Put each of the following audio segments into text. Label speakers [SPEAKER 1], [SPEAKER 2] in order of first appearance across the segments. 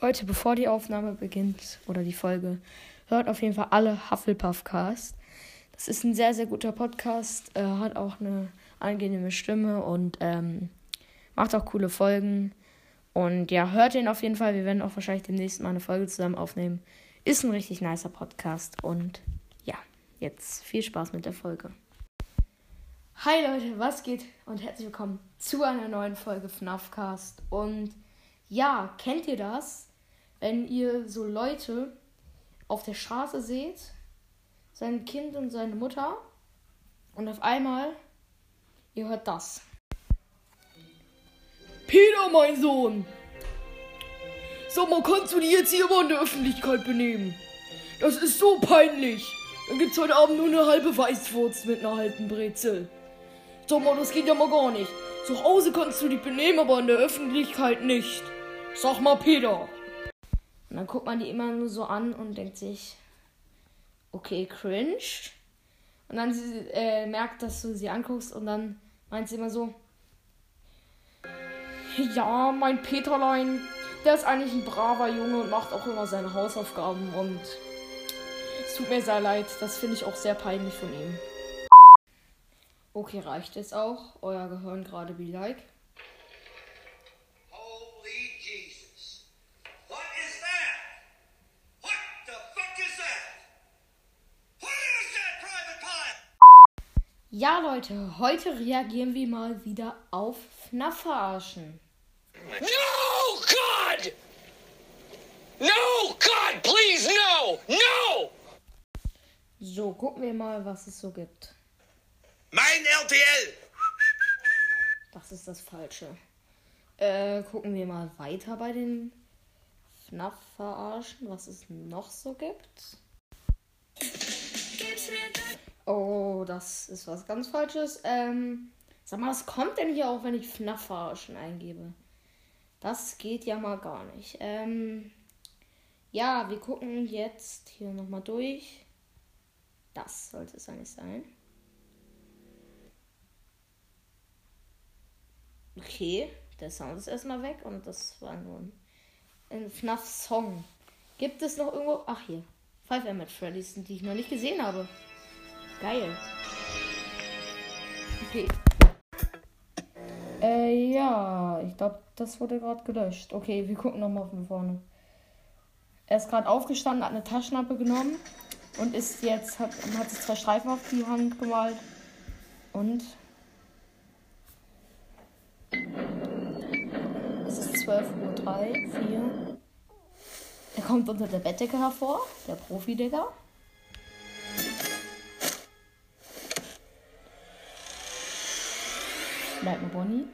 [SPEAKER 1] Leute, bevor die Aufnahme beginnt oder die Folge, hört auf jeden Fall alle Hufflepuff-Cast. Das ist ein sehr, sehr guter Podcast, äh, hat auch eine angenehme Stimme und ähm, macht auch coole Folgen. Und ja, hört ihn auf jeden Fall. Wir werden auch wahrscheinlich demnächst mal eine Folge zusammen aufnehmen. Ist ein richtig nicer Podcast. Und ja, jetzt viel Spaß mit der Folge. Hi Leute, was geht? Und herzlich willkommen zu einer neuen Folge FNAFcast. Und ja, kennt ihr das? Wenn ihr so Leute auf der Straße seht, sein Kind und seine Mutter, und auf einmal, ihr hört das.
[SPEAKER 2] Peter, mein Sohn! Sag mal, kannst du dich jetzt hier mal in der Öffentlichkeit benehmen? Das ist so peinlich. Dann gibt's heute Abend nur eine halbe Weißwurst mit einer halben Brezel. Sag mal, das geht ja mal gar nicht. Zu Hause kannst du dich benehmen, aber in der Öffentlichkeit nicht. Sag mal, Peter.
[SPEAKER 1] Und dann guckt man die immer nur so an und denkt sich, okay, cringe. Und dann sie, äh, merkt, dass du sie anguckst und dann meint sie immer so, ja, mein Peterlein, der ist eigentlich ein braver Junge und macht auch immer seine Hausaufgaben und es tut mir sehr leid, das finde ich auch sehr peinlich von ihm. Okay, reicht jetzt auch. Euer Gehirn gerade be like.
[SPEAKER 3] Holy Jesus. What is that? What the fuck is that? What is that, Private Pile?
[SPEAKER 1] Ja, Leute, heute reagieren wir mal wieder auf FNAF-Verarschen.
[SPEAKER 4] No, God! No, God, please, no! No!
[SPEAKER 1] So, gucken wir mal, was es so gibt.
[SPEAKER 3] Mein RTL!
[SPEAKER 1] Das ist das Falsche. Äh, gucken wir mal weiter bei den FNAF-Verarschen, was es noch so gibt. Oh, das ist was ganz Falsches. Ähm, sag mal, was kommt denn hier auch, wenn ich FNAF-Verarschen eingebe? Das geht ja mal gar nicht. Ähm, ja, wir gucken jetzt hier nochmal durch. Das sollte es eigentlich sein. Okay, der Sound ist erstmal weg und das war nur ein, ein FNAF-Song. Gibt es noch irgendwo? Ach hier. Five M at Freddy's, die ich noch nicht gesehen habe. Geil. Okay. Äh, ja, ich glaube, das wurde gerade gelöscht. Okay, wir gucken nochmal von vorne. Er ist gerade aufgestanden, hat eine Taschenlampe genommen und ist jetzt, hat, hat sich zwei Streifen auf die Hand gemalt. Und es ist 12.03 Uhr, 4. Er kommt unter der Bettdecke hervor, der Profi-Digger. Nightmare Bonnie.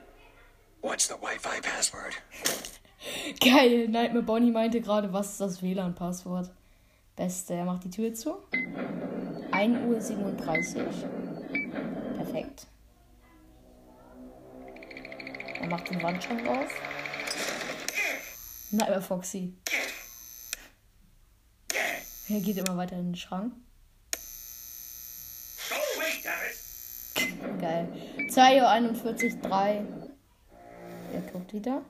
[SPEAKER 4] What's the Wi Fi password?
[SPEAKER 1] Geil, Nightmare Bonnie meinte gerade, was ist das WLAN-Passwort? Beste, er macht die Tür zu. 1.37 Uhr. Perfekt. Er macht den Wandschrank auf. Nightmare Foxy. Er geht immer weiter in den Schrank. Geil. 2.41 Uhr, 3. Er guckt wieder.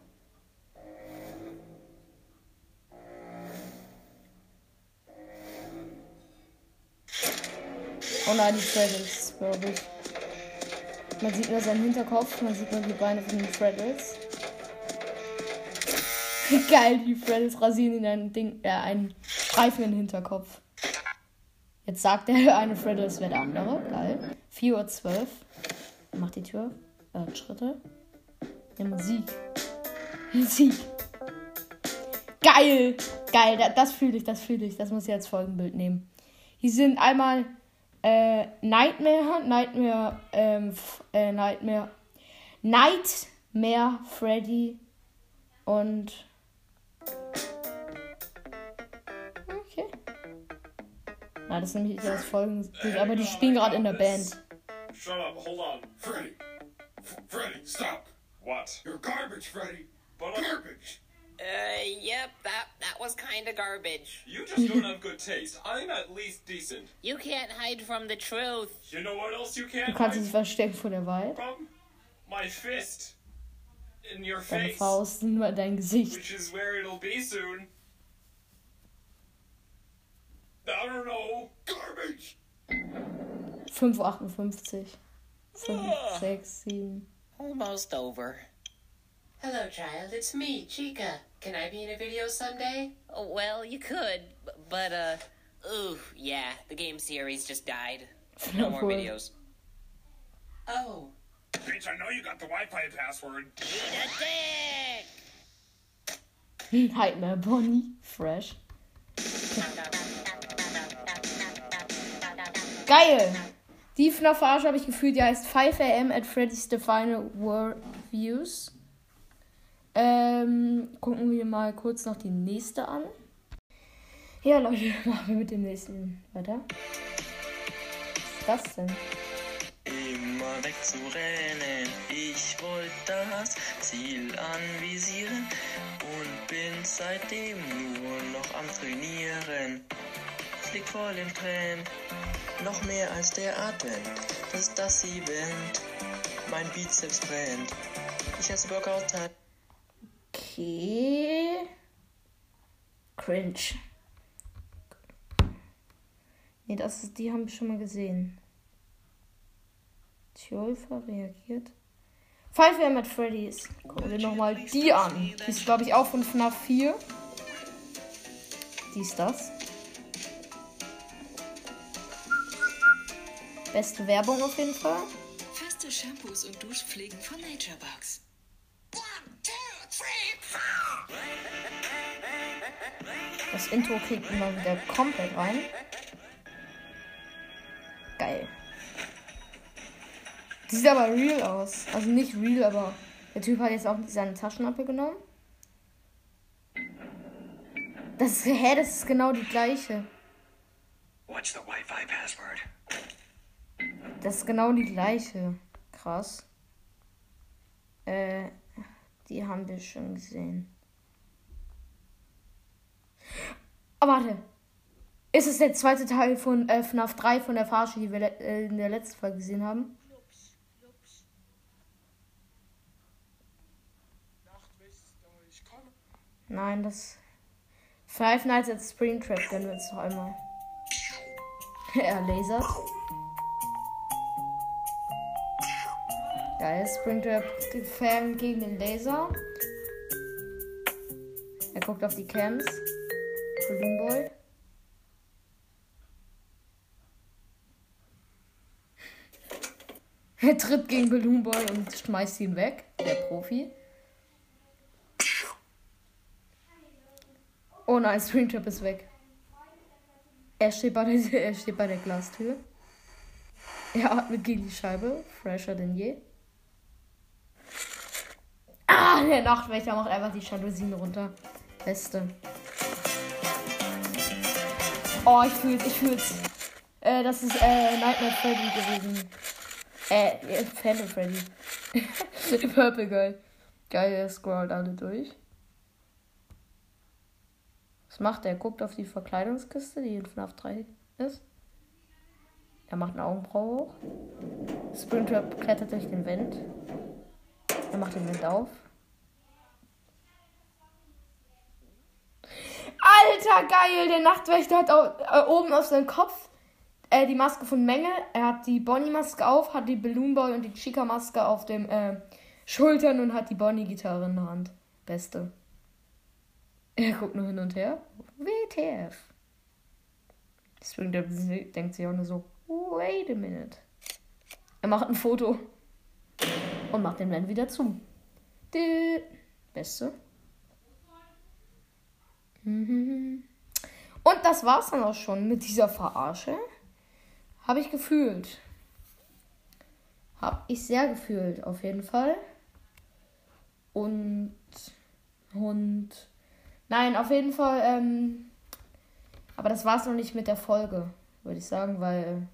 [SPEAKER 1] Oh nein, die Freddles, glaube ich. Man sieht nur seinen Hinterkopf, man sieht nur die Beine von den Freddles. Geil, die Freddles rasieren ihn ein Ding, äh, einen Streifen in den Hinterkopf. Jetzt sagt der eine Freddles wäre der andere. Geil. 4.12 Uhr. Macht die Tür. Hat Schritte. Ja, Musik. Musik. Geil! Geil, da- das fühle ich, das fühle ich. Das muss ich als Folgenbild nehmen. Hier sind einmal äh, Nightmare, Nightmare, ähm, äh, Nightmare, Nightmare Freddy und. Na, das ist nämlich das Folgenbild, aber die spielen gerade in der Band.
[SPEAKER 5] Shut up, hold on.
[SPEAKER 6] Freddy! F- Freddy, stop!
[SPEAKER 5] What?
[SPEAKER 6] You're garbage, Freddy!
[SPEAKER 5] But
[SPEAKER 6] Garbage!
[SPEAKER 7] Uh, yep, that that was kind of garbage.
[SPEAKER 5] you just don't have good taste. I'm at least decent.
[SPEAKER 7] You can't hide from the truth.
[SPEAKER 5] You know what else you
[SPEAKER 1] Du
[SPEAKER 5] can't
[SPEAKER 1] kannst
[SPEAKER 5] hide
[SPEAKER 1] dich verstecken vor der Wahrheit.
[SPEAKER 5] from? My fist. in your
[SPEAKER 1] Deine
[SPEAKER 5] face.
[SPEAKER 1] Faust in dein Gesicht.
[SPEAKER 5] Which is where it'll be soon. I don't know.
[SPEAKER 6] Garbage!
[SPEAKER 1] 5,58. 5, 6, 7.
[SPEAKER 7] Almost over.
[SPEAKER 8] Hello, child. It's me, Chica. Can I be in a video someday?
[SPEAKER 7] Oh, well, you could, but, uh, ooh, yeah, the game series just died. No more videos.
[SPEAKER 8] Oh,
[SPEAKER 5] Bitch, I know you got the Wi-Fi password.
[SPEAKER 1] Nightmare Bonnie. Fresh. Geil! Die FNAF-Verarsche habe ich gefühlt, die heißt 5am at Freddy's The Final War Views. Ähm, gucken wir mal kurz noch die nächste an. Ja, Leute, machen wir mit dem nächsten weiter. Was ist das denn?
[SPEAKER 9] Immer wegzurennen, ich wollte das Ziel anvisieren und bin seitdem nur noch. Es liegt voll im Trend, noch mehr als der Advent. Das ist das Event, mein Bizeps brennt. Ich esse Workout-Time.
[SPEAKER 1] Okay. Cringe. Nee, das ist, die haben wir schon mal gesehen. Tjolfer reagiert. 5 AM at Freddy's. Gucken wir nochmal die an. Die ist, glaube ich, auch von FNAF 4. Die ist das. Beste Werbung auf jeden Fall.
[SPEAKER 10] Feste Shampoos und Duschpflegen von Naturebox.
[SPEAKER 1] Das Intro kriegt immer wieder komplett rein. Geil. Die sieht aber real aus. Also nicht real, aber der Typ hat jetzt auch seine Taschenlampe genommen. Das ist, hä, das ist genau die gleiche.
[SPEAKER 4] What's the Wi-Fi password?
[SPEAKER 1] Das ist genau die gleiche. Krass. Äh, die haben wir schon gesehen. Oh, warte. Ist es der zweite Teil von äh, FNAF 3 von der Verarsche, die wir äh, in der letzten Folge gesehen haben? Nein, das. Five Nights at Springtrap gönnen wir uns noch einmal. er lasert. Geil, Springtrap gefährden gegen den Laser. Er guckt auf die Cams. Balloon Boy. Er tritt gegen Balloon Boy und schmeißt ihn weg. Der Profi. Oh nein, Springtrap ist weg. Er steht bei der, er steht bei der Glastür. Er atmet gegen die Scheibe. Fresher denn je. Ah, der Nachtwächter macht einfach die Jalousien runter. Beste. Oh, ich fühl's, ich fühl's. Äh, das ist äh, Nightmare Freddy gewesen. Äh, äh, Phantom Freddy. Purple Girl. Geil, er scrollt alle durch. Was macht er? Er guckt auf die Verkleidungskiste, die in FNAF 3 ist. Er macht eine Augenbraue hoch. Springtrap klettert durch den Wind. Er macht den Wind auf. Alter, geil! Der Nachtwächter hat au- äh, oben auf seinem Kopf äh, die Maske von Menge. Er hat die Bonnie-Maske auf, hat die Balloon Boy und die Chica-Maske auf dem äh, Schultern und hat die Bonnie-Gitarre in der Hand. Beste. Er guckt nur hin und her. WTF. Springtrap denkt sich auch nur so, wait a minute. Er macht ein Foto und macht den Van wieder zu. Die Beste. Mhm. Und das war's dann auch schon mit dieser Verarsche. Habe ich gefühlt. Habe ich sehr gefühlt, auf jeden Fall. Und. Und. Nein, auf jeden Fall. Ähm, aber das war's noch nicht mit der Folge, würde ich sagen, weil.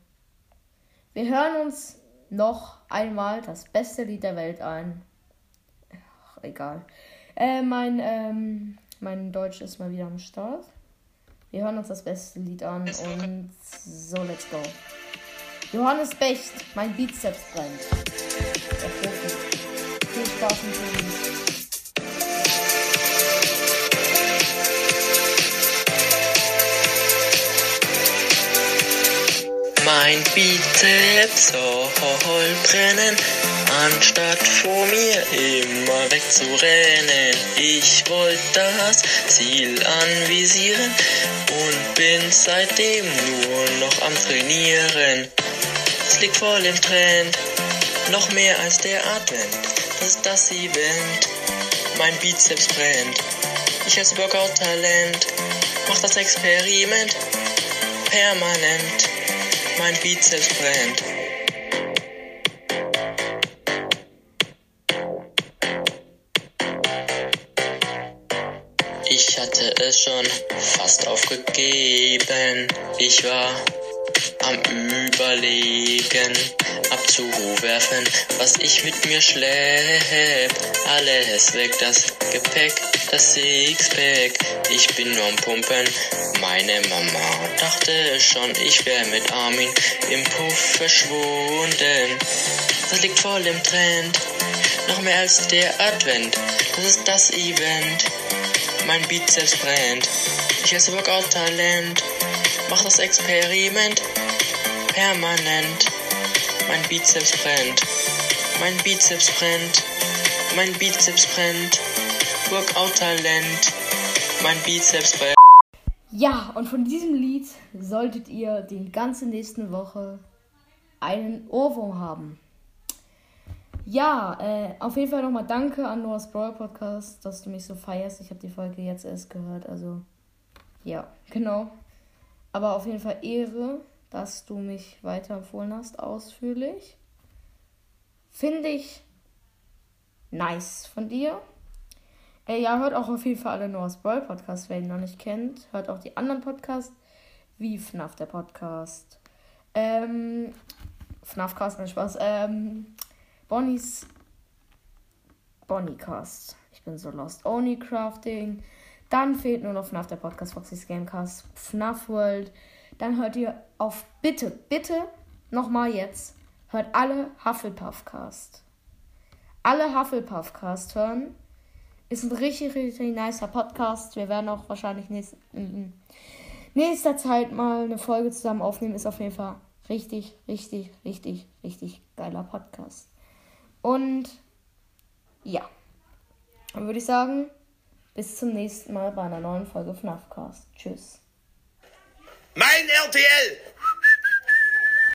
[SPEAKER 1] Wir hören uns noch einmal das beste Lied der Welt ein. Ach, egal. Äh, mein, ähm, mein Deutsch ist mal wieder am Start. Wir hören uns das beste Lied an und so, let's go. Johannes Becht, mein Bizeps brennt. Viel Spaß mit dem.
[SPEAKER 9] Mein Bizeps soll brennen, anstatt vor mir immer wegzurennen. Ich wollte das Ziel anvisieren und bin seitdem nur noch am Trainieren. Es liegt voll im Trend, noch mehr als der Advent. Das ist das Event, mein Bizeps brennt. Ich als Workout-Talent, mach das Experiment permanent mein Bizeps brennt. Ich hatte es schon fast aufgegeben. Ich war am Überlegen, abzuwerfen, was ich mit mir schlepp. Alles weg, das Gepäck, das Sixpack. Ich bin nur am Pumpen. Meine Mama dachte schon, ich wär mit Armin im Puff verschwunden. Das liegt voll im Trend, noch mehr als der Advent. Das ist das Event. Mein Bizeps brennt. Ich als Workout-Talent. Mach das Experiment permanent. Mein Bizeps brennt. Mein Bizeps brennt. Mein Bizeps brennt. Workout-Talent. Mein Bizeps brennt.
[SPEAKER 1] Ja, und von diesem Lied solltet ihr die ganze nächste Woche einen Ohrwurm haben. Ja, äh, auf jeden Fall nochmal danke an Noah's Brawl Podcast, dass du mich so feierst. Ich habe die Folge jetzt erst gehört, also ja, genau. Aber auf jeden Fall Ehre, dass du mich weiterempfohlen hast, ausführlich. Finde ich nice von dir. Äh, ja, hört auch auf jeden Fall alle Noah's Brawl Podcast, wer ihn noch nicht kennt. Hört auch die anderen Podcasts, wie FNAF der Podcast. Ähm, FNAF-Cast, nein, Spaß. Ähm, Bonnies Bonnycast. Ich bin so lost. Oni Crafting. Dann fehlt nur noch FNAF der Podcast, Foxy's Gamecast, FNAF World. Dann hört ihr auf, bitte, bitte, nochmal jetzt, hört alle Hufflepuff Cast. Alle Hufflepuff Cast hören. Ist ein richtig, richtig nicer Podcast. Wir werden auch wahrscheinlich nächst, in nächster Zeit mal eine Folge zusammen aufnehmen. Ist auf jeden Fall richtig, richtig, richtig, richtig geiler Podcast. Und ja, dann würde ich sagen, bis zum nächsten Mal bei einer neuen Folge FNAFcast. Tschüss.
[SPEAKER 3] Mein RTL!